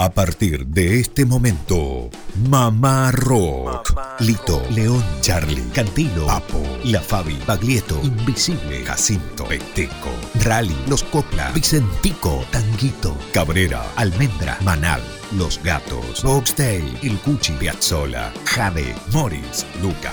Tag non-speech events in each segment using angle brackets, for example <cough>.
A partir de este momento, Mamá Rock. Lito, León, Charlie, Cantilo, Papo, La Fabi, Baglietto, Invisible, Jacinto, Peteco, Rally, Los Copla, Vicentico, Tanguito, Cabrera, Almendra, Manal, Los Gatos, Boxtail, El Cuchi, Piazzola, Jade, Morris, Luca,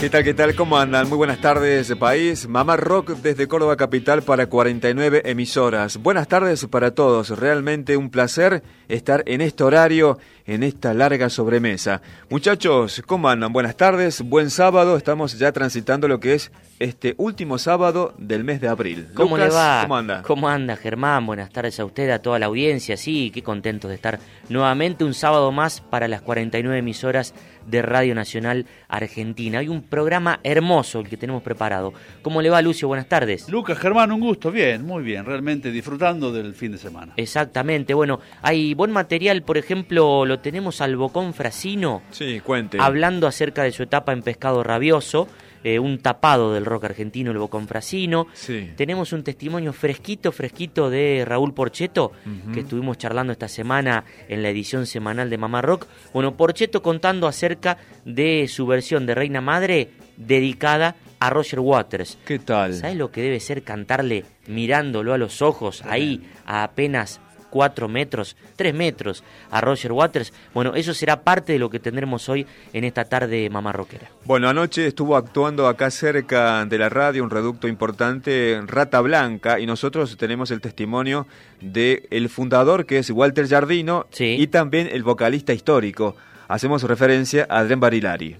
¿Qué tal, qué tal? ¿Cómo andan? Muy buenas tardes, país. Mamá Rock desde Córdoba Capital para 49 emisoras. Buenas tardes para todos. Realmente un placer estar en este horario, en esta larga sobremesa. Muchachos, ¿cómo andan? Buenas tardes, buen sábado. Estamos ya transitando lo que es este último sábado del mes de abril. ¿Cómo Lucas, le va? ¿Cómo anda? ¿Cómo anda, Germán? Buenas tardes a usted, a toda la audiencia. Sí, qué contento de estar nuevamente un sábado más para las 49 emisoras de Radio Nacional Argentina. Hay un programa hermoso el que tenemos preparado. ¿Cómo le va, Lucio? Buenas tardes. Lucas Germán, un gusto, bien, muy bien, realmente disfrutando del fin de semana. Exactamente, bueno, hay buen material, por ejemplo, lo tenemos al Bocón Frasino Sí, cuente. hablando acerca de su etapa en Pescado Rabioso, eh, un tapado del rock argentino, el Bocón Frasino. Sí. Tenemos un testimonio fresquito, fresquito de Raúl Porcheto, que estuvimos charlando esta semana en la edición semanal de Mamá Rock. Bueno, Porcheto contando acerca de su versión de Reina Madre dedicada a Roger Waters. ¿Qué tal? ¿Sabes lo que debe ser cantarle mirándolo a los ojos, ahí a apenas 4 metros, 3 metros a Roger Waters? Bueno, eso será parte de lo que tendremos hoy en esta tarde Mamá Rockera. Bueno, anoche estuvo actuando acá cerca de la radio, un reducto importante, Rata Blanca, y nosotros tenemos el testimonio de el fundador, que es Walter Jardino, Sí. y también el vocalista histórico. Hacemos referencia a Adrián Barilari.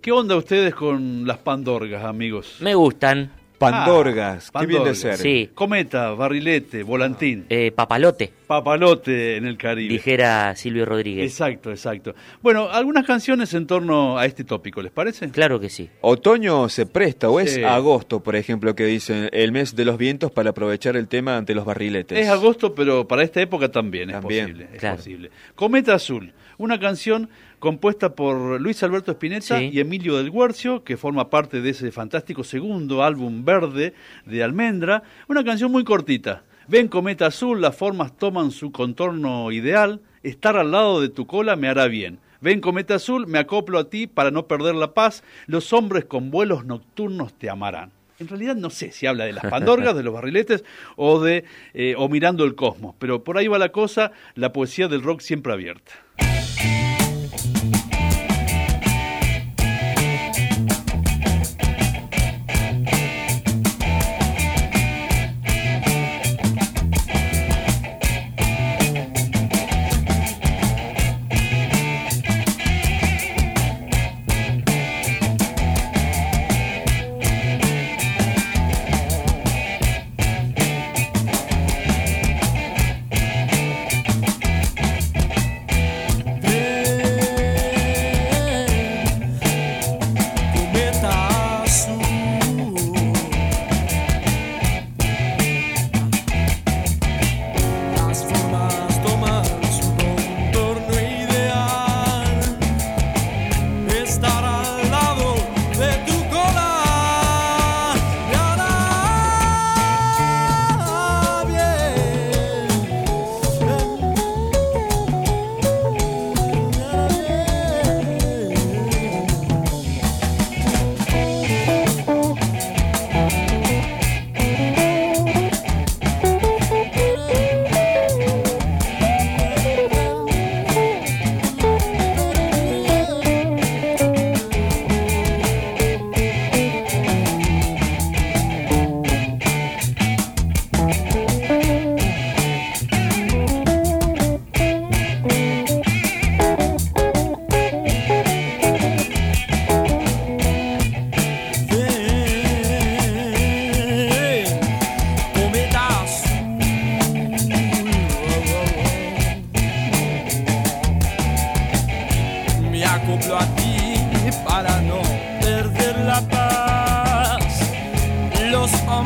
¿Qué onda ustedes con las pandorgas, amigos? Me gustan, Pandorgas, Ah, qué bien de ser. sí, Cometa, barrilete, volantín, eh, papalote, papalote en el Caribe. dijera Silvio Rodríguez. Exacto, exacto. Bueno, algunas canciones en torno a este tópico, ¿les parece? Claro que sí. Otoño se presta, o es Sí. agosto, por ejemplo, que dicen el mes de los vientos para aprovechar el tema ante los barriletes. Es agosto, pero para esta época también, También, es posible. Es claro. posible. Cometa Azul, una canción compuesta por Luis Alberto Spinetta Sí. y Emilio del Guercio, que forma parte de ese fantástico segundo álbum verde de Almendra. Una canción muy cortita. Ven Cometa Azul, las formas toman su contorno ideal. Estar al lado de tu cola me hará bien. Ven Cometa Azul, me acoplo a ti para no perder la paz. Los hombres con vuelos nocturnos te amarán. En realidad no sé si habla de las <laughs> pandorgas, de los barriletes o de eh, o mirando el cosmos, pero por ahí va la cosa, la poesía del rock siempre abierta.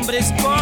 Hombres con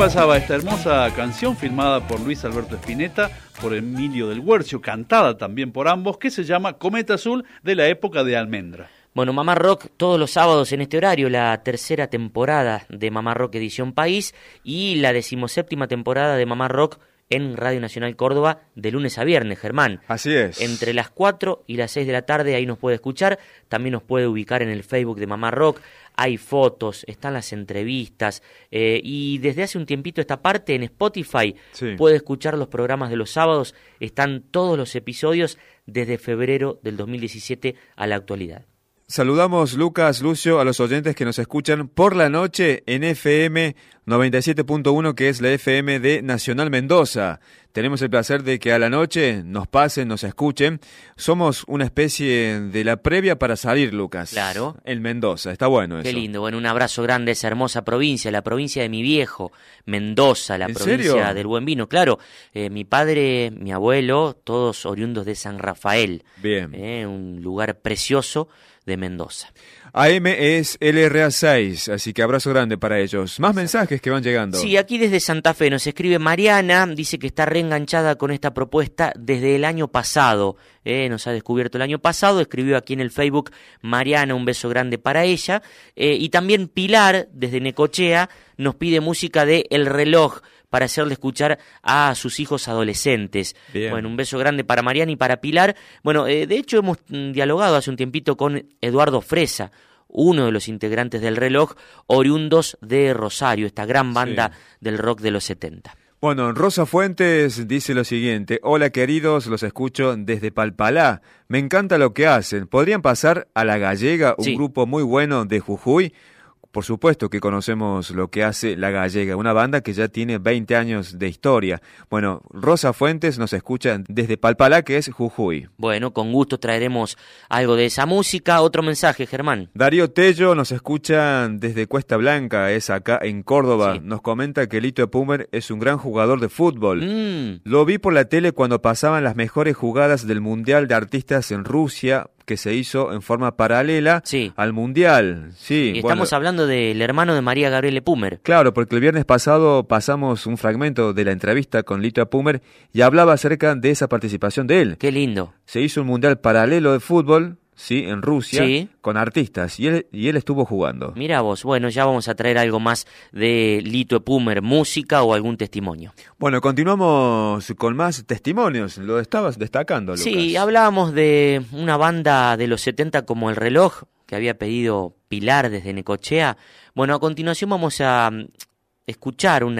pasaba esta hermosa canción filmada por Luis Alberto Spinetta, por Emilio del Huercio, cantada también por ambos, que se llama Cometa Azul de la época de Almendra. Bueno, Mamá Rock todos los sábados en este horario, la tercera temporada de Mamá Rock Edición País y la decimoséptima temporada de Mamá Rock en Radio Nacional Córdoba de lunes a viernes, Germán. Así es. Entre las 4 y las 6 de la tarde ahí nos puede escuchar, también nos puede ubicar en el Facebook de Mamá Rock, hay fotos, están las entrevistas eh, y desde hace un tiempito esta parte en Spotify Sí. puede escuchar los programas de los sábados, están todos los episodios desde febrero del 2017 a la actualidad. Saludamos, Lucas, Lucio, a los oyentes que nos escuchan por la noche en FM 97.1, que es la FM de Nacional Mendoza. Tenemos el placer de que a la noche nos pasen, nos escuchen. Somos una especie de la previa para salir, Lucas. Claro. En Mendoza, está bueno eso. Qué lindo, bueno, un abrazo grande a esa hermosa provincia, la provincia de mi viejo, Mendoza, la ¿En provincia serio? del buen vino. Claro, eh, mi padre, mi abuelo, todos oriundos de San Rafael, Bien. eh, un lugar precioso de Mendoza. AM es LRA6, así que abrazo grande para ellos. Más mensajes que van llegando. Sí, aquí desde Santa Fe nos escribe Mariana, dice que está reenganchada con esta propuesta desde el año pasado. eh, nos ha descubierto el año pasado, escribió aquí en el Facebook Mariana, un beso grande para ella. Eh, y también Pilar, desde Necochea, nos pide música de El Reloj para hacerle escuchar a sus hijos adolescentes. Bien. Bueno, un beso grande para Mariana y para Pilar. Bueno, eh, de hecho hemos mm, dialogado hace un tiempito con Eduardo Fresa, uno de los integrantes del reloj, oriundos de Rosario, esta gran banda del rock de los 70. Bueno, Rosa Fuentes dice lo siguiente. Hola queridos, los escucho desde Palpalá. Me encanta lo que hacen. ¿Podrían pasar a La Gallega, un Sí. grupo muy bueno de Jujuy? Por supuesto que conocemos lo que hace La Gallega, una banda que ya tiene 20 años de historia. Bueno, Rosa Fuentes nos escucha desde Palpalá, que es Jujuy. Bueno, con gusto traeremos algo de esa música. Otro mensaje, Germán. Darío Tello nos escucha desde Cuesta Blanca, es acá en Córdoba. Sí. Nos comenta que Lito Pumer es un gran jugador de fútbol. Mm, Lo vi por la tele cuando pasaban las mejores jugadas del Mundial de Artistas en Rusia. Que se hizo en forma paralela Sí. al Mundial. Sí, Y bueno, estamos hablando del hermano de María Gabriele Pumer. Claro, porque el viernes pasado pasamos un fragmento de la entrevista con Lito Pumer y hablaba acerca de esa participación de él. Qué lindo. Se hizo un mundial paralelo de fútbol, sí, en Rusia, Sí. con artistas y él, y él estuvo jugando. Mira vos, bueno, ya vamos a traer algo más de Lito Pumer, música o algún testimonio. Bueno, continuamos con más testimonios. Lo estabas destacando, Lucas. Sí, hablábamos de una banda de los 70 como El Reloj, que había pedido Pilar desde Necochea. Bueno, a continuación vamos a mm, escuchar un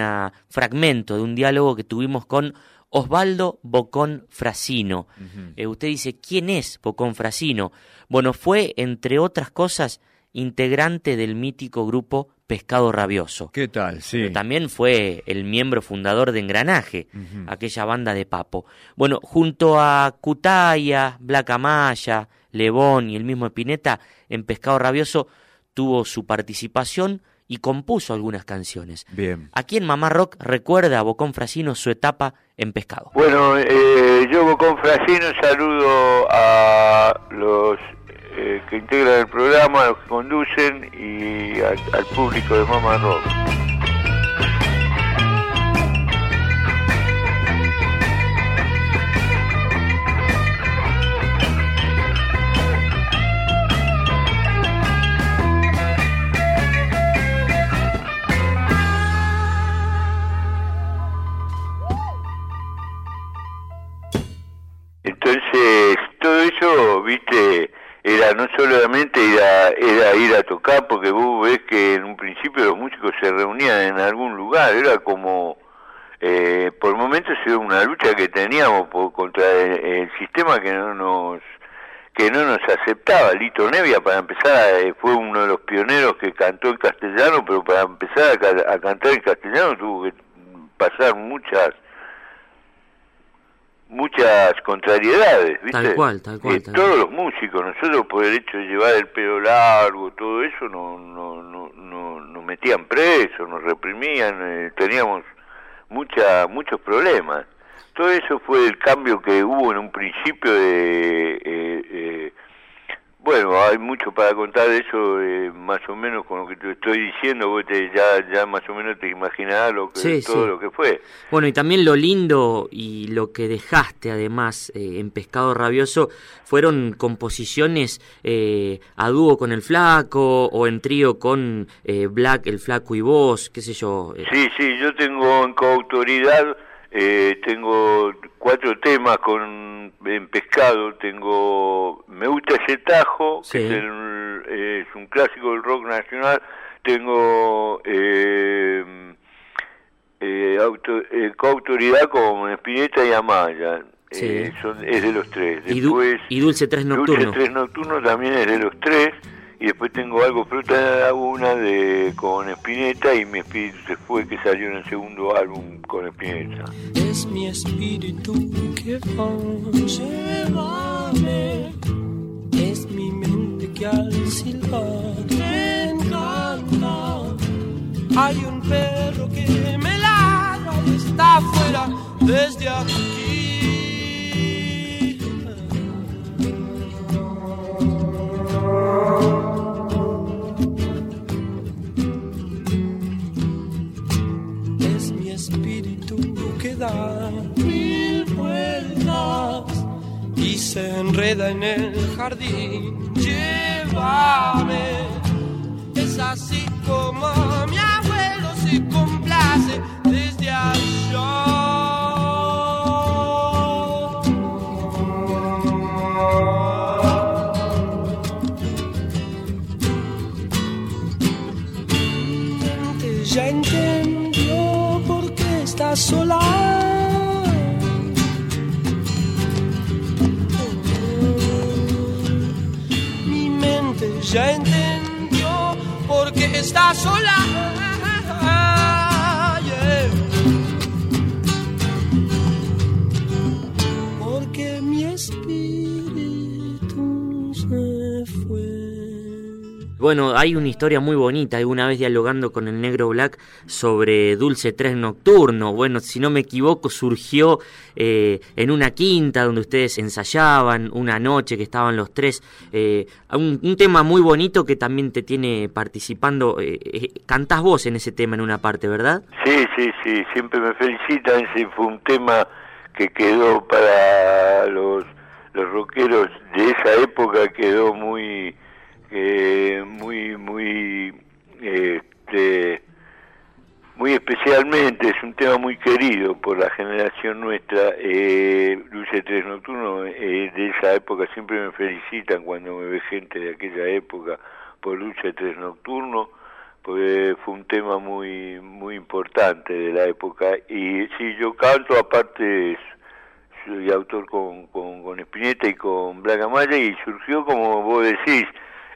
fragmento de un diálogo que tuvimos con Osvaldo Bocón Frasino. Eh, usted dice, ¿quién es Bocón Frasino? Bueno, fue, entre otras cosas, integrante del mítico grupo Pescado Rabioso. ¿Qué tal? Sí. Pero también fue el miembro fundador de Engranaje, aquella banda de Papo. Bueno, junto a Cutaya, Black Amaya, Lebón y el mismo Espineta, en Pescado Rabioso tuvo su participación y compuso algunas canciones. Bien. Aquí en Mamá Rock recuerda a Bocón Frasino su etapa en Pescado. Bueno, eh, yo con Frasino saludo a los eh, que integran el programa, a los que conducen y al, al público de Mamá Rock. Entonces, todo eso, viste, era no solamente ir a, era ir a tocar, porque vos ves que en un principio los músicos se reunían en algún lugar, era como, eh, por momentos era una lucha que teníamos por, contra el, sistema que no nos que no nos aceptaba. Lito Nevia, para empezar, eh, fue uno de los pioneros que cantó en castellano, pero para empezar a, a cantar en castellano tuvo que pasar muchas muchas contrariedades, ¿viste? Tal cual, tal cual, Eh, tal todos cual. los músicos, nosotros por el hecho de llevar el pelo largo, todo eso, no, no, no, no, nos metían presos, nos reprimían, eh, teníamos mucha, muchos problemas. Todo eso fue el cambio que hubo en un principio de... eh, eh, bueno, hay mucho para contar de eso, eh, más o menos con lo que te estoy diciendo, vos te, ya, ya más o menos te imaginarás lo que, Sí, todo sí. lo que fue. Bueno, y también lo lindo y lo que dejaste además eh, en Pescado Rabioso fueron composiciones eh, a dúo con el Flaco o en trío con eh, Black, el Flaco y vos, qué sé yo. eh, Sí, sí, yo tengo en coautoridad, eh, tengo cuatro temas con en pescado, tengo Me gusta ese tajo, Sí. que es, el- es un clásico del rock nacional, tengo eh, eh, auto- eh, coautoridad con Spinetta y Amaya, Sí. eh, son, es de los tres. y, Du- Después, y Dulce Tres Nocturno. Dulce Tres Nocturno también es de los tres. Y después tengo algo fruta de la laguna de, con Spinetta y mi espíritu se fue que salió en el segundo álbum con Spinetta. Es mi espíritu que va, llévame. Es mi mente que al silbar me encanta. Hay un perro que me ladra y está afuera desde aquí. Se enreda en el jardín. Llévame, es así como mi abuelo se complace desde allá. ya entendió por qué está sola. Ya entendió por qué está sola. Bueno, hay una historia muy bonita, alguna vez dialogando con el negro Black sobre Dulce 3 Nocturno. Bueno, si no me equivoco, surgió eh, en una quinta donde ustedes ensayaban, una noche que estaban los tres. Eh, un, tema muy bonito que también te tiene participando. Eh, eh, cantás vos en ese tema en una parte, ¿verdad? Sí, sí, sí, siempre me felicitan. Ese fue un tema que quedó para los, los rockeros de esa época, quedó muy eh, muy, muy, este, muy especialmente, es un tema muy querido por la generación nuestra. Eh, Luce Tres Nocturno, eh, de esa época siempre me felicitan cuando me ve gente de aquella época por Luce Tres Nocturno, porque fue un tema muy, muy importante de la época. Y sí, yo canto, aparte soy autor con, con, con Spinetta y con Black Amaya y surgió como vos decís,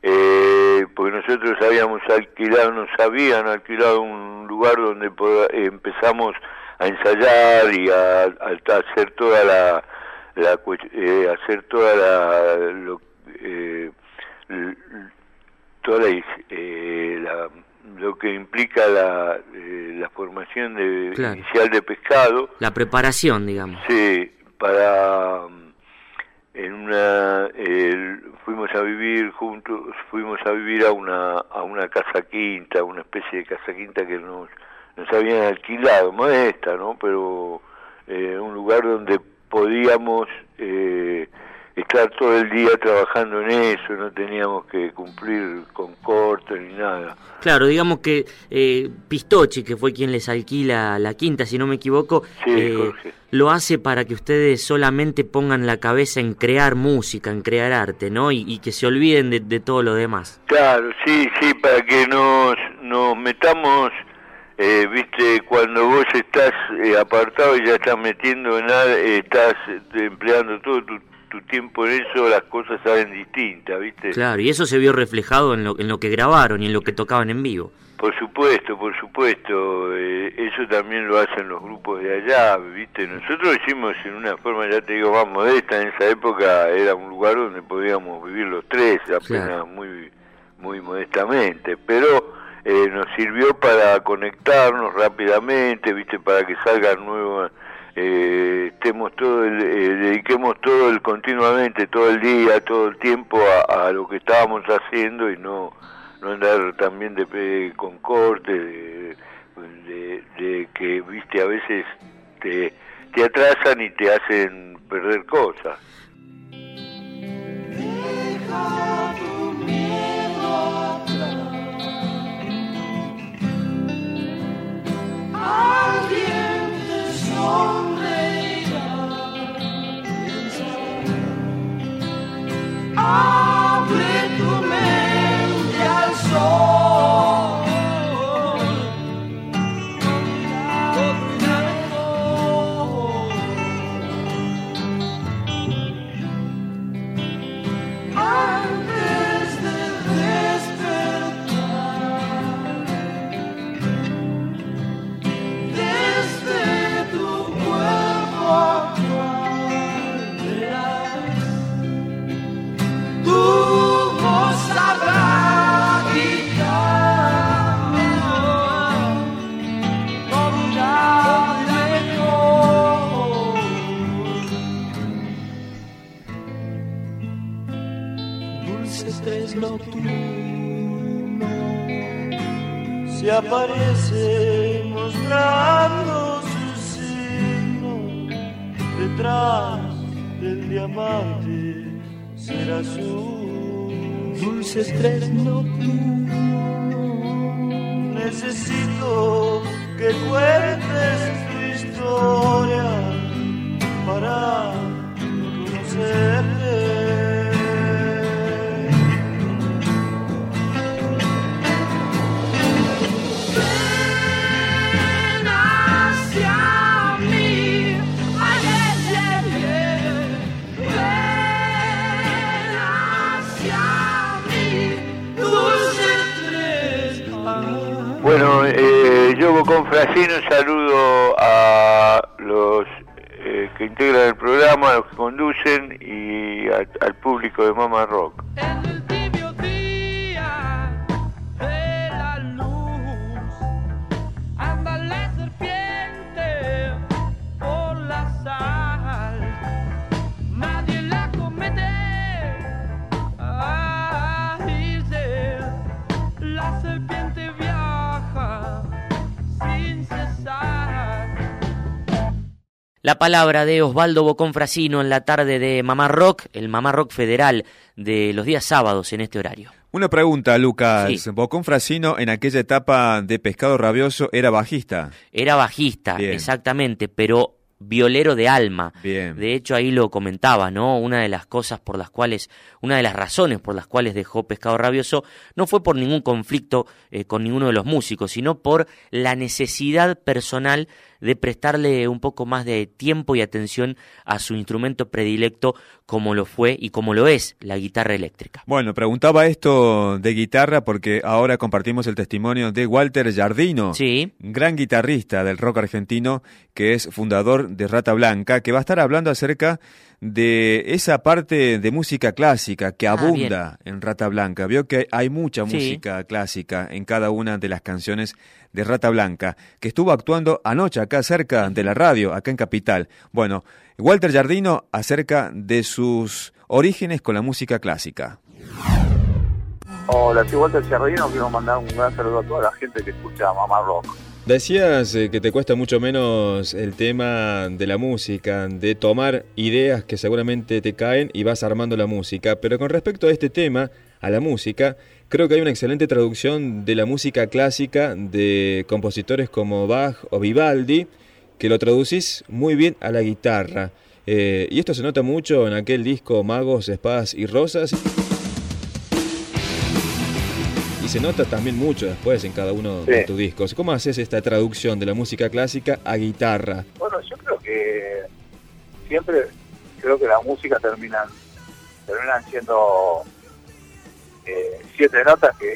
eh, porque nosotros habíamos alquilado, nos habían alquilado un lugar donde empezamos a ensayar y a, hacer toda la, eh, hacer toda la lo, eh, toda la, lo que implica la, la formación de, inicial de pescado. La preparación digamos. Sí para en una fuimos a vivir juntos fuimos a vivir a una a una casa quinta una especie de casa quinta que nos nos habían alquilado modesta no pero eh, un lugar donde podíamos eh, estar todo el día trabajando en eso, no teníamos que cumplir con cortes ni nada. Claro, digamos que eh, Pistochi, que fue quien les alquila la quinta, si no me equivoco, eh, lo hace para que ustedes solamente pongan la cabeza en crear música, en crear arte, ¿no? Y, que se olviden de, todo lo demás. Claro, sí, sí, para que nos, nos metamos... Eh, viste, cuando vos estás eh, apartado y ya estás metiendo en nada, estás empleando todo tu tiempo en eso, las cosas salen distintas, ¿viste? Claro, y eso se vio reflejado en lo, en lo que grabaron y en lo que tocaban en vivo. Por supuesto, por supuesto, eh, eso también lo hacen los grupos de allá, ¿viste? Nosotros hicimos en una forma, ya te digo, más modesta, en esa época era un lugar donde podíamos vivir los tres, apenas muy, muy modestamente, pero eh, nos sirvió para conectarnos rápidamente, ¿viste? Para que salgan nuevos eh, estemos todo el, eh, dediquemos todo el continuamente todo el día todo el tiempo a, lo que estábamos haciendo y no no andar también de con corte de, de, que viste a veces te, te atrasan y te hacen perder cosas Abre tu mente al sol. Aparece mostrando su signo detrás del diamante será su dulce estreno. Necesito que cuentes tu historia para conocerte eh, yo con Frasino saludo a los eh, que integran el programa, a los que conducen y al público de Mama Rock. La palabra de Osvaldo Boconfrasino en la tarde de Mamá Rock, el Mamá Rock Federal de los días sábados en este horario. Una pregunta, Lucas. Sí. Boconfrasino en aquella etapa de Pescado Rabioso era bajista. Era bajista, Bien. exactamente, pero violero de alma. Bien. De hecho, ahí lo comentaba, ¿no? Una de las cosas por las cuales, una de las razones por las cuales dejó Pescado Rabioso no fue por ningún conflicto eh, con ninguno de los músicos, sino por la necesidad personal de prestarle un poco más de tiempo y atención a su instrumento predilecto como lo fue y como lo es la guitarra eléctrica. Bueno, preguntaba esto de guitarra porque ahora compartimos el testimonio de Walter Jardino, Sí, gran guitarrista del rock argentino, que es fundador de Rata Blanca, que va a estar hablando acerca de esa parte de música clásica que Ah, abunda en Rata Blanca. Vio que hay mucha Sí. música clásica en cada una de las canciones de Rata Blanca, que estuvo actuando anoche acá cerca de la radio, acá en Capital. Bueno, Walter Jardino acerca de sus orígenes con la música clásica. Hola, soy Walter Ciardino, quiero mandar un gran saludo a toda la gente que escucha Mamá Rock. Decías eh, que te cuesta mucho menos el tema de la música, de tomar ideas que seguramente te caen y vas armando la música, pero con respecto a este tema, a la música, creo que hay una excelente traducción de la música clásica de compositores como Bach o Vivaldi, que lo traducís muy bien a la guitarra. Eh, y esto se nota mucho en aquel disco Magos, Espadas y Rosas. Se nota también mucho después en cada uno de tus discos. ¿Cómo haces esta traducción de la música clásica a guitarra? Bueno, yo creo que siempre creo que la música terminan terminan siendo eh, siete notas que,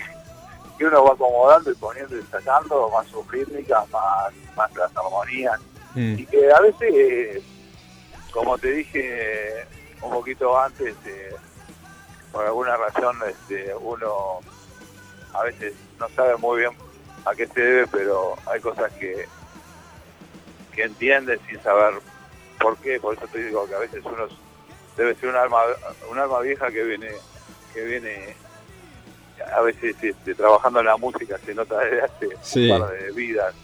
que uno va acomodando y poniendo y sacando, más sus rítmicas, más, más las armonías. Mm, Y que a veces, eh, como te dije un poquito antes, eh, por alguna razón este, uno a veces no sabe muy bien a qué se debe, pero hay cosas que, que entiende sin saber por qué. Por eso te digo que a veces uno debe ser un alma, un alma vieja que viene, que viene a veces este, trabajando en la música, se nota desde hace Sí. un par de vidas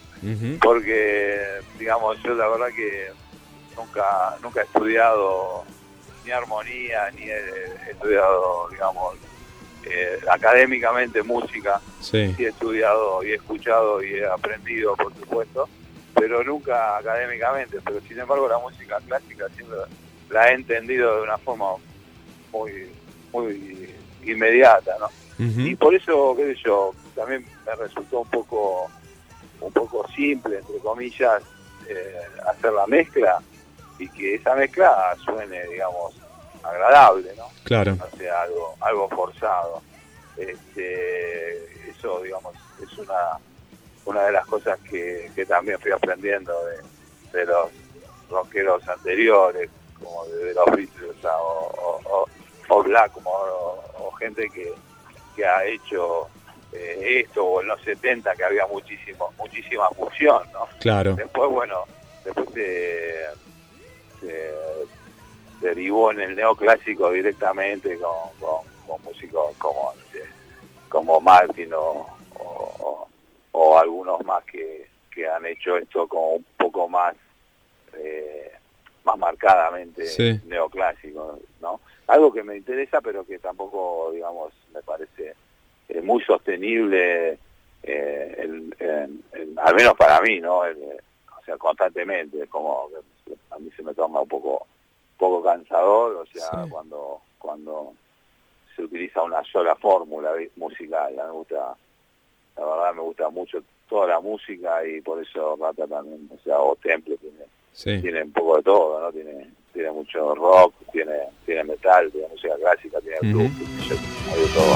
porque digamos yo la verdad que nunca nunca he estudiado ni armonía ni he estudiado digamos eh, académicamente música. Sí. sí he estudiado y he escuchado y he aprendido por supuesto pero nunca académicamente. Pero sin embargo la música clásica siempre la he entendido de una forma muy muy inmediata no y por eso, qué sé yo, también me resultó un poco un poco simple, entre comillas, eh, hacer la mezcla y que esa mezcla suene, digamos, agradable, ¿no? Claro. No sea algo, algo forzado. Este, eso, digamos, es una, una de las cosas que, que también fui aprendiendo de, de los rockeros anteriores, como de, de los Beatles o, o, o- o Blackmore, o, o gente que, que ha hecho eh, esto, o en los 70 que había muchísimo, muchísima fusión, ¿no? Claro. Después, bueno, después se, se derivó en el neoclásico directamente con, con, con músicos como, como Martin o, o- o- o algunos más que, que han hecho esto como un poco más eh, más marcadamente Sí. neoclásico, ¿no? Algo que me interesa, pero que tampoco, digamos, me parece eh, muy sostenible, eh, en- en- en- al menos para mí, ¿no? El, o sea, constantemente, como a mí se me torna un poco poco cansador, o sea, Sí. cuando cuando se utiliza una sola fórmula musical, me gusta, la verdad me gusta mucho toda la música y por eso Rata también, o sea, o Temple tiene, Sí. tiene un poco de todo, ¿no? Tiene tiene mucho rock, tiene tiene metal, tiene música clásica, tiene blues, hay de todo.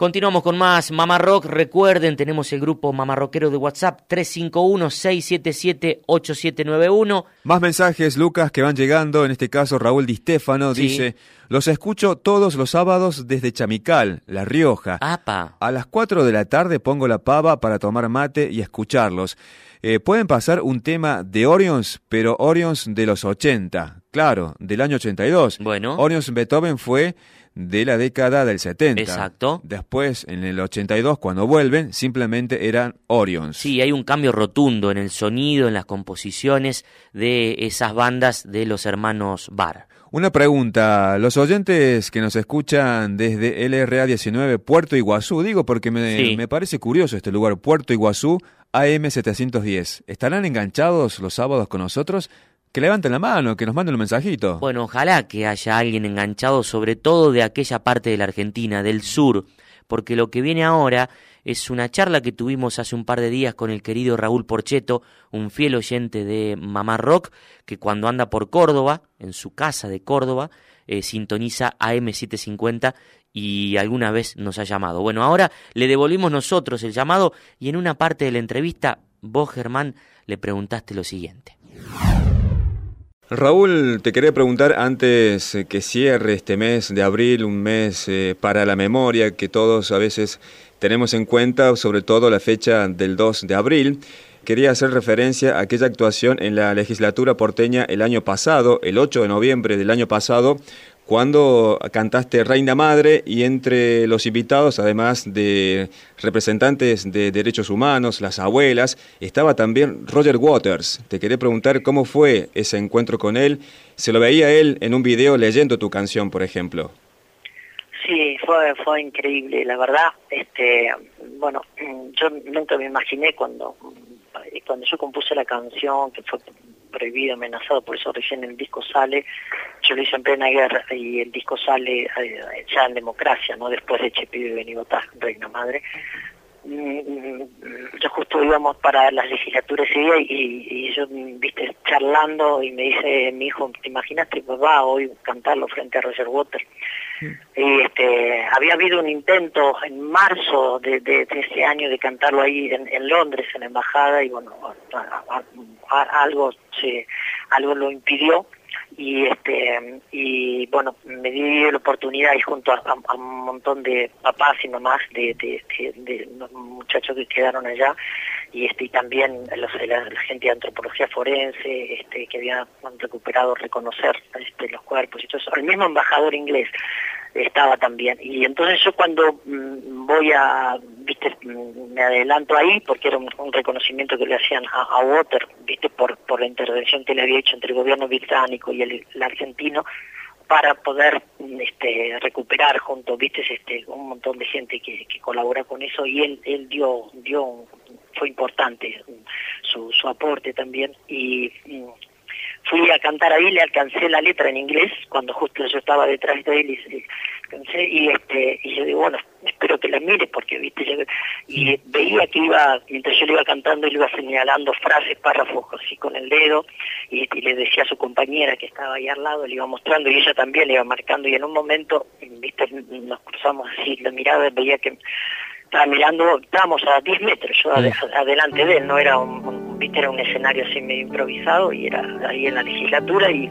Continuamos con más Mamá Rock. Recuerden, tenemos el grupo Mamá Rockero de WhatsApp 351-677-8791. Más mensajes, Lucas, que van llegando. En este caso, Raúl Di Stefano Sí. dice: Los escucho todos los sábados desde Chamical, La Rioja. Apa. A las 4 de la tarde pongo la pava para tomar mate y escucharlos. Eh, pueden pasar un tema de Orions, pero Orions de los 80, claro, del año 82. Bueno. Orions Beethoven fue de la década del 70. Exacto. Después, en el 82, cuando vuelven, simplemente eran Orions. Sí, hay un cambio rotundo en el sonido, en las composiciones de esas bandas de los hermanos Bar. Una pregunta, los oyentes que nos escuchan desde LRA 19 Puerto Iguazú, digo porque me, Sí. me parece curioso este lugar, Puerto Iguazú AM 710, ¿estarán enganchados los sábados con nosotros? Que levanten la mano, que nos manden un mensajito. Bueno, ojalá que haya alguien enganchado, sobre todo de aquella parte de la Argentina, del sur, porque lo que viene ahora es una charla que tuvimos hace un par de días con el querido Raúl Porcheto, un fiel oyente de Mamá Rock, que cuando anda por Córdoba, en su casa de Córdoba, eh, sintoniza AM750 y alguna vez nos ha llamado. Bueno, ahora le devolvimos nosotros el llamado y en una parte de la entrevista, vos, Germán, le preguntaste lo siguiente. Raúl, te quería preguntar antes eh, que cierre este mes de abril, un mes eh, para la memoria que todos a veces tenemos en cuenta, sobre todo la fecha del 2 de abril. Quería hacer referencia a aquella actuación en la legislatura porteña el año pasado, el 8 de noviembre del año pasado, cuando cantaste Reina Madre y entre los invitados, además de representantes de derechos humanos, las abuelas, estaba también Roger Waters. Te quería preguntar cómo fue ese encuentro con él. Se lo veía él en un video leyendo tu canción, por ejemplo. Sí, fue fue increíble, la verdad. Este, bueno, yo nunca me imaginé cuando cuando yo compuse la canción que fue prohibido, amenazado, por eso recién el disco sale. Yo lo hice en plena guerra y el disco sale eh, ya en democracia, no después de Chepi y Benigotá, Reina Madre. Mm, yo justo íbamos para las legislaturas ese día y, y yo, viste, charlando y me dice mi hijo, ¿te imaginaste papá hoy cantarlo frente a Roger Waters? Y este, había habido un intento en marzo de, de, de ese año de cantarlo ahí en, en, Londres, en la embajada, y bueno, algo, se, algo lo impidió. Y este y bueno, me di la oportunidad y junto a, un montón de papás y mamás de, de, muchachos que quedaron allá, y este y también los, la, la, gente de antropología forense este que había recuperado reconocer este, los cuerpos y todo eso el mismo embajador inglés estaba también. Y entonces yo cuando mmm, voy a viste me adelanto ahí porque era un, reconocimiento que le hacían a, a, Water viste por por la intervención que le había hecho entre el gobierno británico y el, argentino para poder este, recuperar junto, viste, este, un montón de gente que, que colabora con eso y él, él dio, dio, fue importante su, su aporte también y fui a cantar ahí, le alcancé la letra en inglés cuando justo yo estaba detrás de él y, alcancé, y este y yo digo bueno espero que la mire porque viste yo, y veía que iba mientras yo le iba cantando él iba señalando frases párrafos así con el dedo y, y, le decía a su compañera que estaba ahí al lado le iba mostrando y ella también le iba marcando y en un momento viste nos cruzamos así la mirada veía que estaba mirando estábamos a 10 metros yo ad, adelante de él no era un, un viste era un escenario así medio improvisado y era ahí en la legislatura y,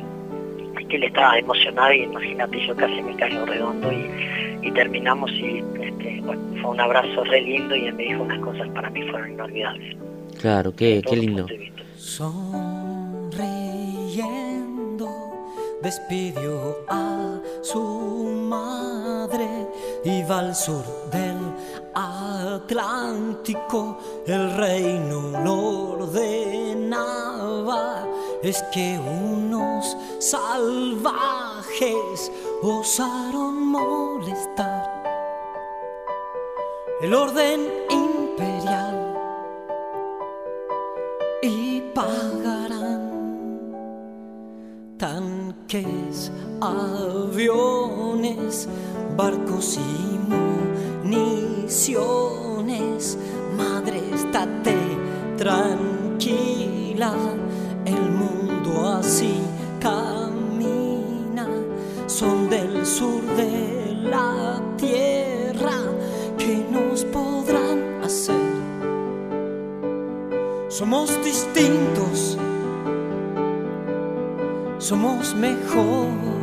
que él estaba emocionado y imagínate yo casi me caigo redondo y, y terminamos y este, bueno, fue un abrazo re lindo y él me dijo unas cosas para mí fueron inolvidables. Claro, qué, qué lindo. Sonriendo despidió a su madre y va al sur del Atlántico, el reino lo ordenaba, es que unos salvajes osaron molestar el orden imperial y pagarán tanques, aviones, barcos y municiones. Madre, estate tranquila, el mundo así camina. Son del sur de la tierra que nos podrán hacer. Somos distintos somos mejores.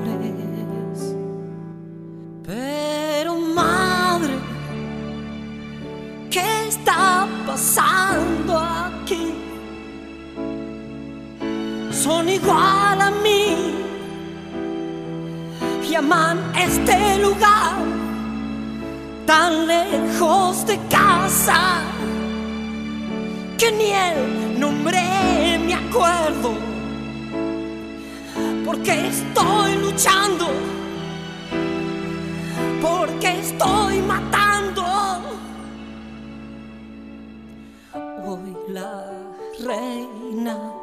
Igual a mí, llaman este lugar tan lejos de casa que ni el nombre me acuerdo porque estoy luchando, porque estoy matando. Hoy la reina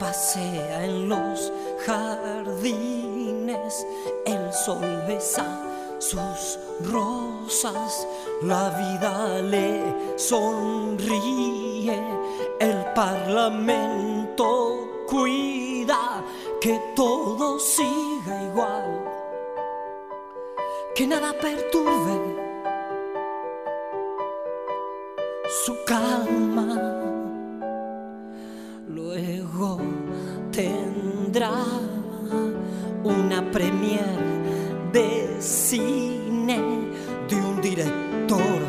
pasea en los jardines, el sol besa sus rosas, la vida le sonríe, el parlamento cuida que todo siga igual, que nada perturbe su calma. Una premier de cine de un director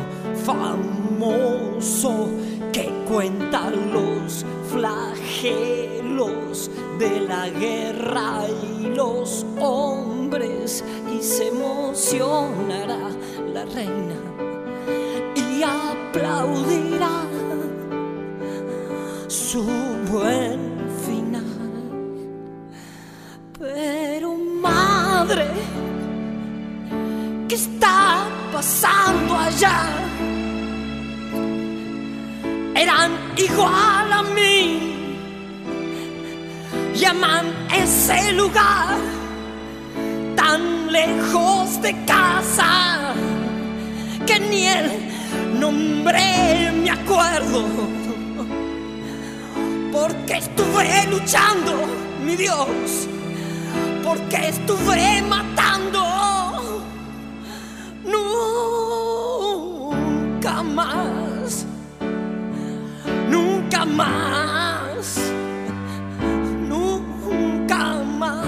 famoso que cuenta los flagelos de la guerra y los hombres y se emocionará la reina y aplaudirá igual a mí llaman ese lugar tan lejos de casa que ni el nombre me acuerdo. Porque estuve luchando, mi Dios, porque estuve matando. Nunca más, nunca más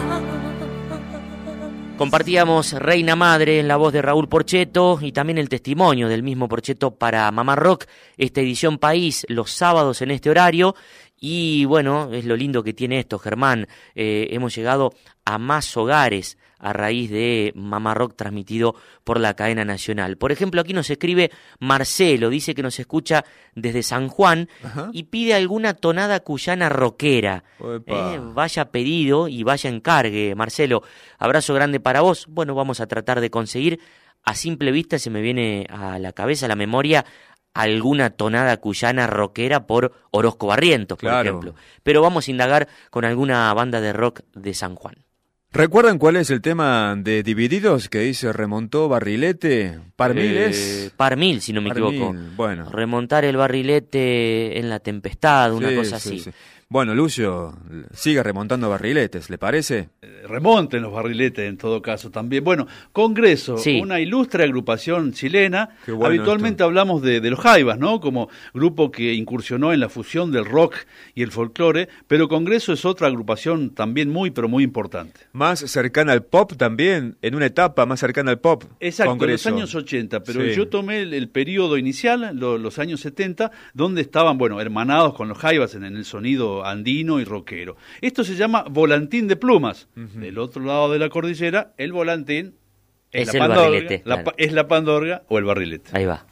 Compartíamos Reina Madre en la voz de Raúl Porcheto y también el testimonio del mismo Porcheto para Mamá Rock, esta edición País, los sábados en este horario. Y bueno, es lo lindo que tiene esto, Germán. Eh, hemos llegado a más hogares a raíz de Mamá Rock transmitido por la cadena nacional. Por ejemplo, aquí nos escribe Marcelo, dice que nos escucha desde San Juan y pide alguna tonada cuyana rockera. Eh, vaya pedido y vaya encargue, Marcelo. Abrazo grande para vos. Bueno, vamos a tratar de conseguir. A simple vista se me viene a la cabeza, a la memoria, alguna tonada cuyana rockera por Orozco Barrientos, por ejemplo. Pero vamos a indagar con alguna banda de rock de San Juan. ¿Recuerdan cuál es el tema de Divididos que dice remontó barrilete? ¿Parmil eh, es? Parmil, si no me equivoco. Bueno. Remontar el barrilete en la tempestad, una cosa así. Bueno, Lucio, sigue remontando barriletes, ¿le parece? Eh, remonten los barriletes en todo caso también. Bueno, Congreso, una ilustre agrupación chilena. Habitualmente hablamos de, los Jaivas, ¿no? Como grupo que incursionó en la fusión del rock y el folclore, pero Congreso es otra agrupación también muy, pero muy importante. Más cercana al pop también, en una etapa más cercana al pop. Exacto, en los años 80, pero yo tomé el, periodo inicial, los años 70, donde estaban, bueno, hermanados con los Jaivas en el sonido andino y rockero. Esto se llama volantín de plumas. Del otro lado de la cordillera, el volantín es, la pandorga, es la pandorga o el barrilete. Ahí va.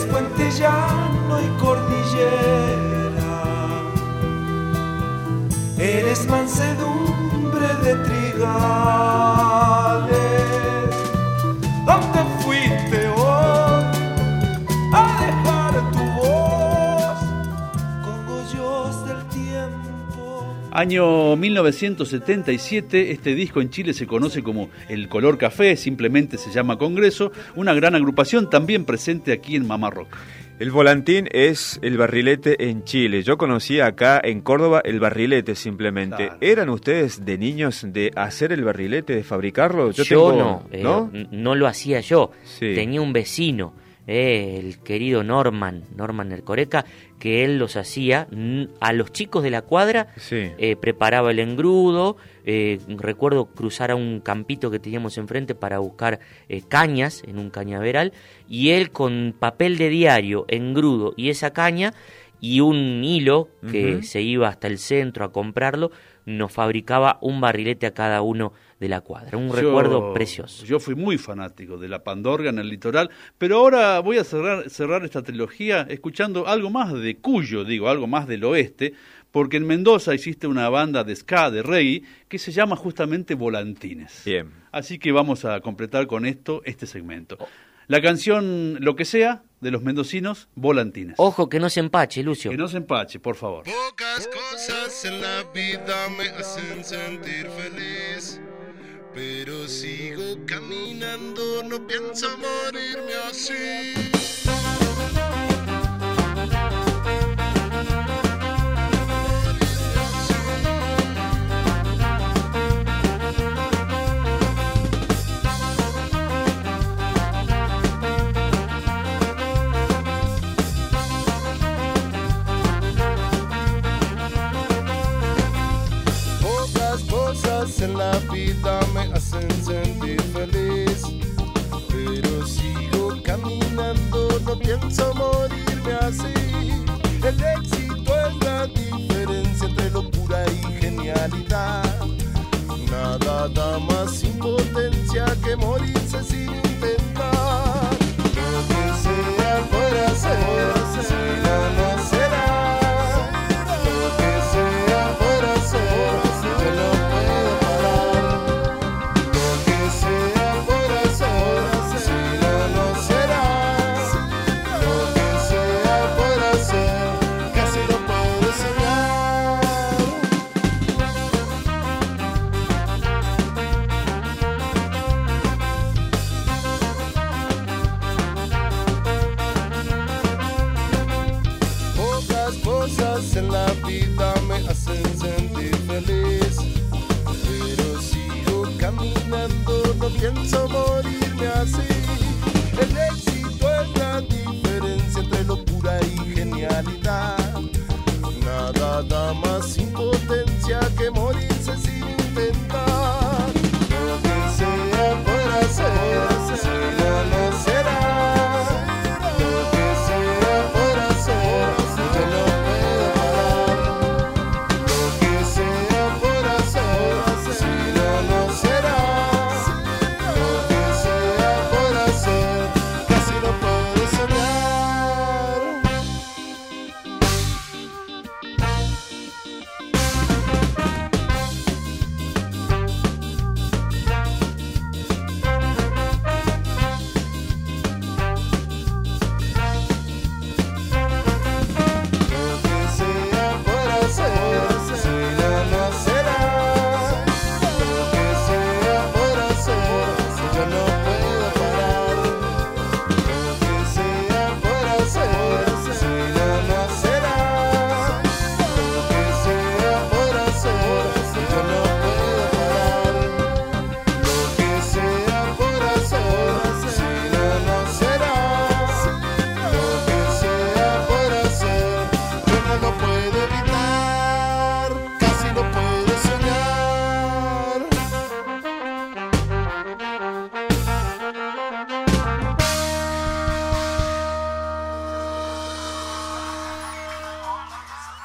Eres puente llano y cordillera. Eres mansedumbre de trigales. Año 1977, este disco en Chile se conoce como El Color Café, simplemente se llama Congreso, una gran agrupación también presente aquí en Mamá Rock. El volantín es el barrilete en Chile. Yo conocí acá en Córdoba el barrilete simplemente. Claro. ¿Eran ustedes de niños de hacer el barrilete, de fabricarlo? Yo, tengo- no, eh, no lo hacía yo. Sí. Tenía un vecino, eh, el querido Norman, Norman Ercoreca, que él los hacía a los chicos de la cuadra. Sí. eh, preparaba el engrudo. eh, recuerdo cruzar a un campito que teníamos enfrente para buscar cañas en un cañaveral. Y él con papel de diario, engrudo y esa caña y un hilo que se iba hasta el centro a comprarlo, nos fabricaba un barrilete a cada uno de la cuadra. Un Yo- recuerdo precioso. Yo fui muy fanático de la Pandorga en el litoral, pero ahora voy a cerrar, cerrar esta trilogía escuchando algo más de Cuyo, digo, algo más del oeste, porque en Mendoza existe una banda de ska, de reggae, que se llama justamente Volantines. Bien. Así que vamos a completar con esto este segmento. La canción Lo que sea de los mendocinos, Volantines. Ojo que no se empache, Lucio. Que no se empache, por favor. Pocas cosas en la vida me hacen sentir feliz. Pero sigo caminando, no pienso morirme así. Hacen sentir feliz. Pero sigo caminando, no pienso morirme así. El éxito es la diferencia entre locura y genialidad. Nada da más impotencia que morirse sin intentar. Caminando, no pienso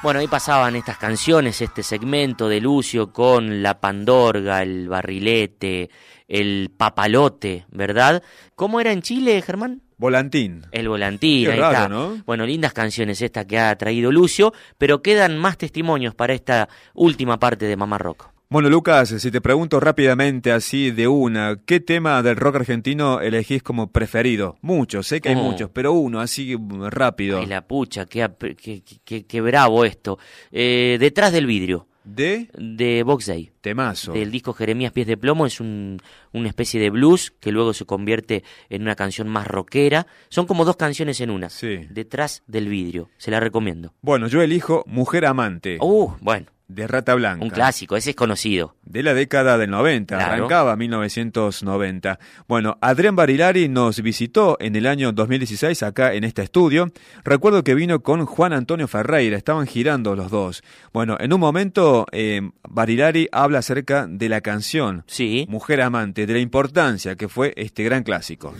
Bueno, ahí pasaban estas canciones, este segmento de Lucio con la pandorga, el barrilete, el papalote, ¿verdad? ¿Cómo era en Chile, Germán? Volantín. El volantín, Qué ahí raro, está. ¿no? Bueno, lindas canciones estas que ha traído Lucio, pero quedan más testimonios para esta última parte de Mamá Rock. Bueno, Lucas, si te pregunto rápidamente así de una, ¿qué tema del rock argentino elegís como preferido? Muchos, sé que hay Oh. muchos, pero uno, así mm, rápido. Ay, la pucha, qué, qué, qué- qué bravo esto. Eh, Detrás del vidrio. ¿De? De Box Day. Temazo. Del disco Jeremías Pies de Plomo. Es un, una especie de blues que luego se convierte en una canción más rockera. Son como dos canciones en una. Sí. Detrás del vidrio. Se la recomiendo. Bueno, yo elijo Mujer Amante. Uh, bueno. De Rata Blanca. Un clásico, ese es conocido. De la década del 90, Claro. arrancaba 1990. Bueno, Adrián Barilari nos visitó en el año 2016 acá en este estudio. Recuerdo que vino con Juan Antonio Ferreira, estaban girando los dos. Bueno, en un momento eh, Barilari habla acerca de la canción sí. Mujer Amante, de la importancia que fue este gran clásico.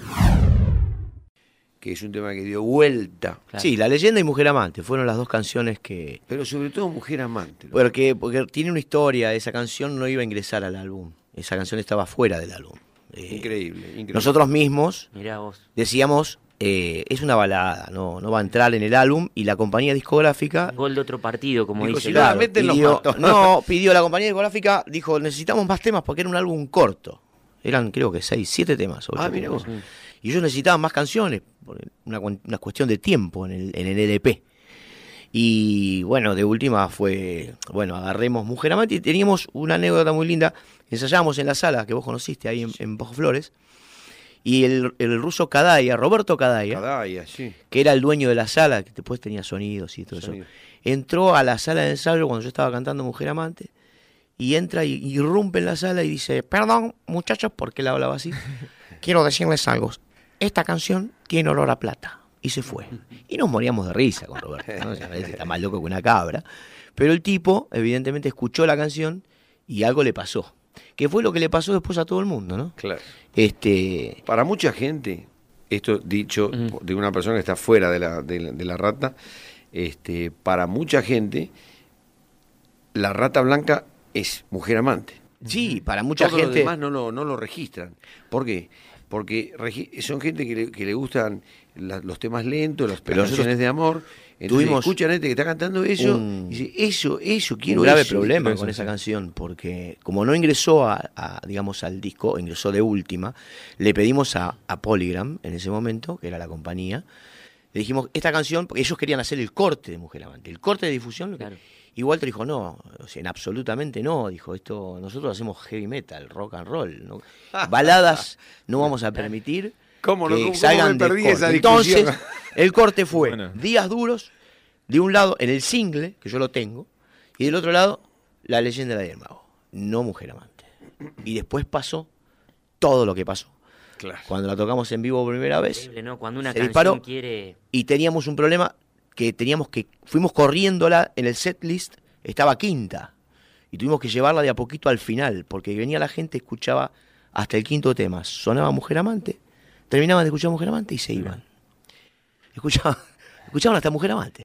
Que es un tema que dio vuelta. Sí, La leyenda y Mujer Amante fueron las dos canciones que... Pero sobre todo Mujer Amante. Porque, porque tiene una historia, esa canción no iba a ingresar al álbum, esa canción estaba fuera del álbum. Eh, Increíble, increíble. Nosotros mismos vos. decíamos, eh, es una balada, no, no va a entrar en el álbum, y la compañía discográfica... Gol de otro partido, como Dijo, dice. Claro. Pidió-. No, <laughs> pidió la compañía discográfica, dijo, necesitamos más temas porque era un álbum corto. Eran creo que seis, siete temas. ocho Ah, mira temas. vos. Y ellos necesitaban más canciones, por una, una cuestión de tiempo en el, en el LP. Y bueno, de última fue, bueno, agarremos Mujer Amante y teníamos una anécdota muy linda. Ensayábamos en la sala que vos conociste ahí en, en Bajo Flores. Y el, el ruso Kadaya, Roberto Kadaya, Cadaya, sí. que era el dueño de la sala, que después tenía sonidos y todo Sonido. eso, entró a la sala de ensayo cuando yo estaba cantando Mujer Amante y entra y irrumpe en la sala y dice, perdón muchachos, porque él hablaba así, <laughs> quiero decirles algo, esta canción tiene olor a plata. Y se fue. Y nos moríamos de risa con Roberto. ¿no? O sea, está más loco que una cabra. Pero el tipo, evidentemente, escuchó la canción y algo le pasó. Que fue lo que le pasó después a todo el mundo, ¿no? Claro. Este, Para mucha gente, esto dicho de una persona que está fuera de la, de la, de la rata, este, para mucha gente, la rata blanca es mujer amante. Sí, para mucha Todos los gente- demás no lo, no lo registran. ¿Por qué? Porque son gente que le, que le gustan la- los temas lentos, las Pero canciones de amor. Entonces tuvimos escuchan a este que está cantando eso un- y dice, eso, eso, quiero un grave eso, problema con eso". esa canción porque como no ingresó a, a, digamos al disco ingresó de última le pedimos a, a Polygram en ese momento que era la compañía le dijimos esta canción porque ellos querían hacer el corte de Mujer Amante el corte de difusión lo que- y Walter dijo no o sea, en absolutamente no dijo esto nosotros hacemos heavy metal rock and roll ¿no? <laughs> baladas no vamos a permitir ¿Cómo no? que ¿Cómo- cómo salgan me de perdí corte. esa entonces el corte fue Bueno. días duros de un lado en el single, que yo lo tengo, y del otro lado la leyenda del mago, no mujer amante. Y después pasó todo lo que pasó. Cuando la tocamos en vivo por primera vez, ¿no? Cuando una se canción disparó quiere... y teníamos un problema que teníamos que, fuimos corriéndola en el set list, estaba quinta, y tuvimos que llevarla de a poquito al final, porque venía la gente, escuchaba hasta el quinto tema, sonaba Mujer Amante, terminaban de escuchar Mujer Amante y se iban. Escuchaban, <laughs> escuchaban hasta Mujer Amante.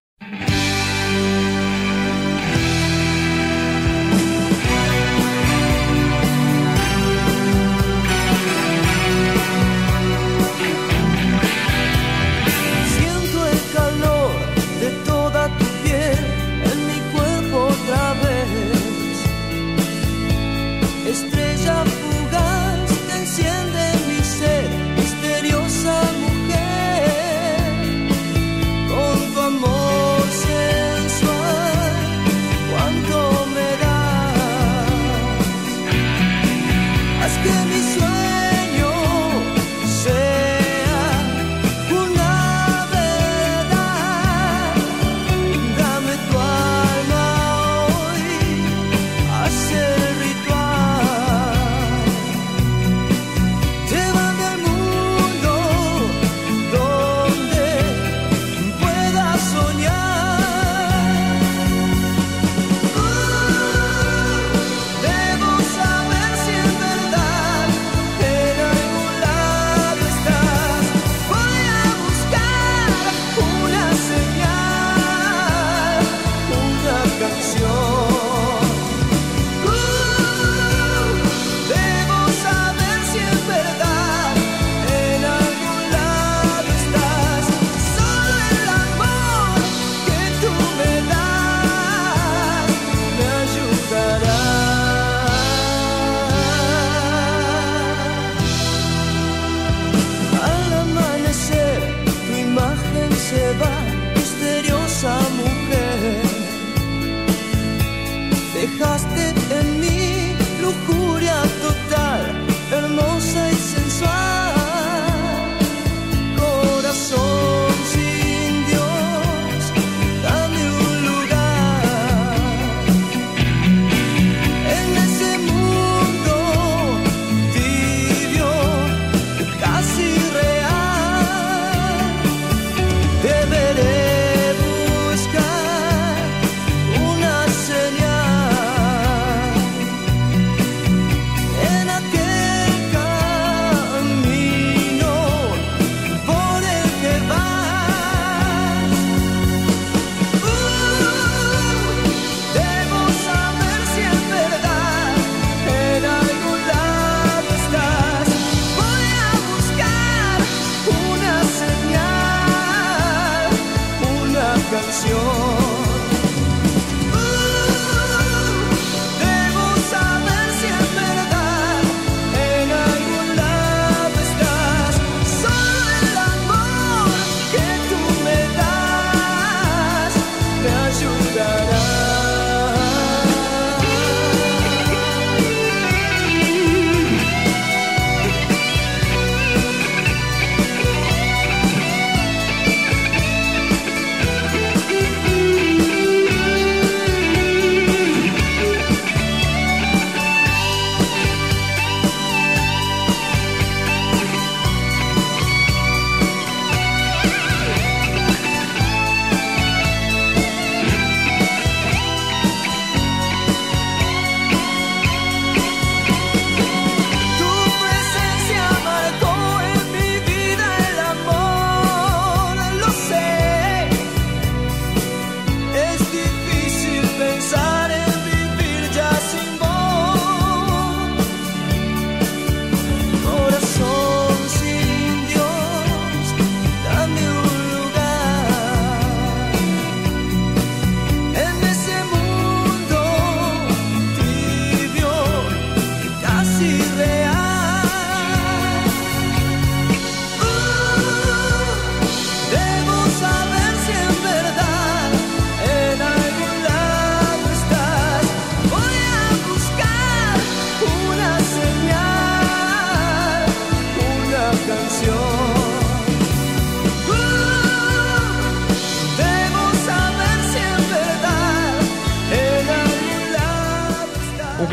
because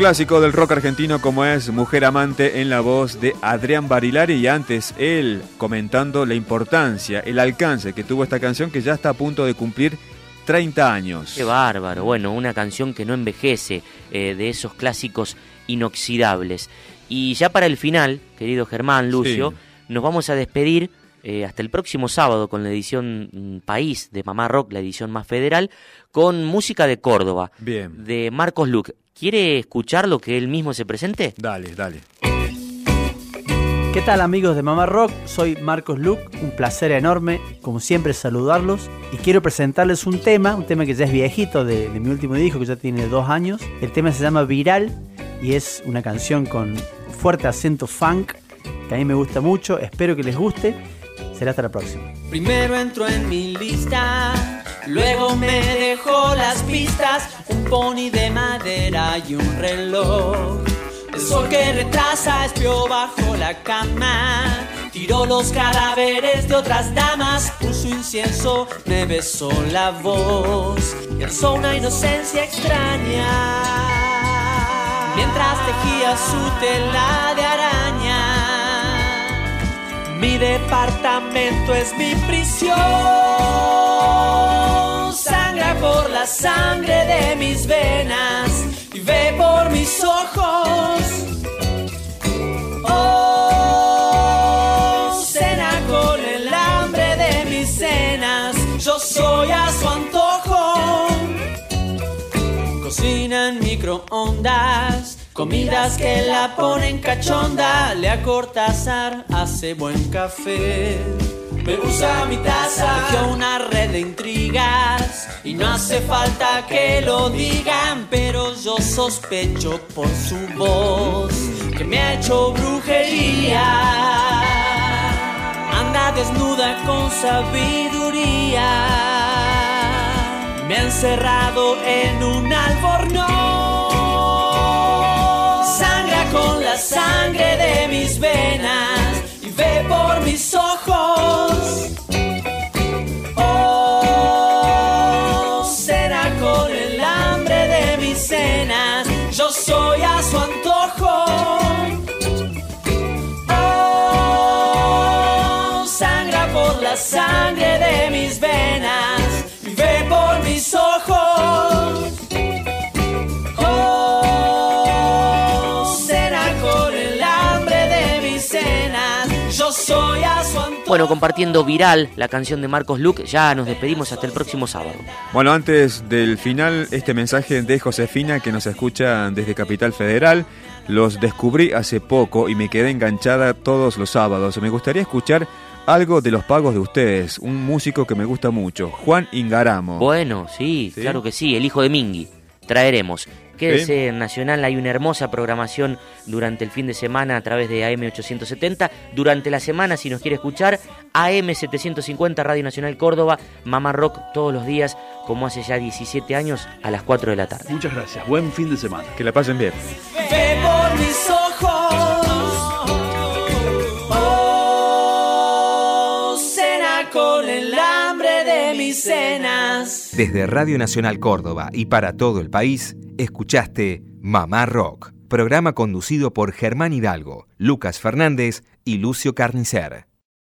clásico del rock argentino como es Mujer Amante en la voz de Adrián Barilari y antes él comentando la importancia, el alcance que tuvo esta canción que ya está a punto de cumplir 30 años. Qué bárbaro, bueno, una canción que no envejece, eh, de esos clásicos inoxidables. Y ya para el final, querido Germán, Lucio, Sí. nos vamos a despedir eh, hasta el próximo sábado con la edición mm, País de Mamá Rock, la edición más federal, con música de Córdoba, Bien. de Marcos Luc. ¿Quiere escuchar lo que él mismo se presente? Dale, dale. ¿Qué tal amigos de Mamá Rock? Soy Marcos Luc, un placer enorme, como siempre, saludarlos y quiero presentarles un tema, un tema que ya es viejito de, de mi último disco, que ya tiene dos años. El tema se llama Viral y es una canción con fuerte acento funk que a mí me gusta mucho, espero que les guste. Será hasta la próxima. Primero entró en mi lista, luego me dejó las pistas, un pony de madera y un reloj. El sol que retrasa espió bajo la cama, tiró los cadáveres de otras damas, puso incienso, me besó la voz y alzó una inocencia extraña. Mientras tejía su tela de araña. Mi departamento es mi prisión. Sangra por la sangre de mis venas y ve por mis ojos. Oh, cena con el hambre de mis cenas. Yo soy a su antojo. Cocina en microondas, comidas que la ponen cachonda. Lea Cortázar hace buen café. Me usa mi taza, tejió una red de intrigas. Y no hace falta que lo digan, pero yo sospecho por su voz que me ha hecho brujería. Anda desnuda con sabiduría. Me ha encerrado en un albornoz. Venas y ve por mis ojos. Bueno, compartiendo viral la canción de Marcos Luc, ya nos despedimos hasta el próximo sábado. Bueno, antes del final, este mensaje de Josefina que nos escucha desde Capital Federal. Los descubrí hace poco y me quedé enganchada todos los sábados. Me gustaría escuchar algo de los pagos de ustedes. Un músico que me gusta mucho, Juan Ingaramo. Bueno, sí, ¿Sí? claro que sí, el hijo de Mingui. Traeremos. Quédese en Nacional, hay una hermosa programación durante el fin de semana a través de AM870. Durante la semana, si nos quiere escuchar, AM750 Radio Nacional Córdoba, Mamá Rock todos los días, como hace ya 17 años, a las 4 de la tarde. Muchas gracias. Buen fin de semana. Que la pasen bien. Ve por mis ojos. Oh, cena con el hambre de mis cenas. Desde Radio Nacional Córdoba y para todo el país, escuchaste Mamá Rock, programa conducido por Germán Hidalgo, Lucas Fernández y Lucio Carnicer.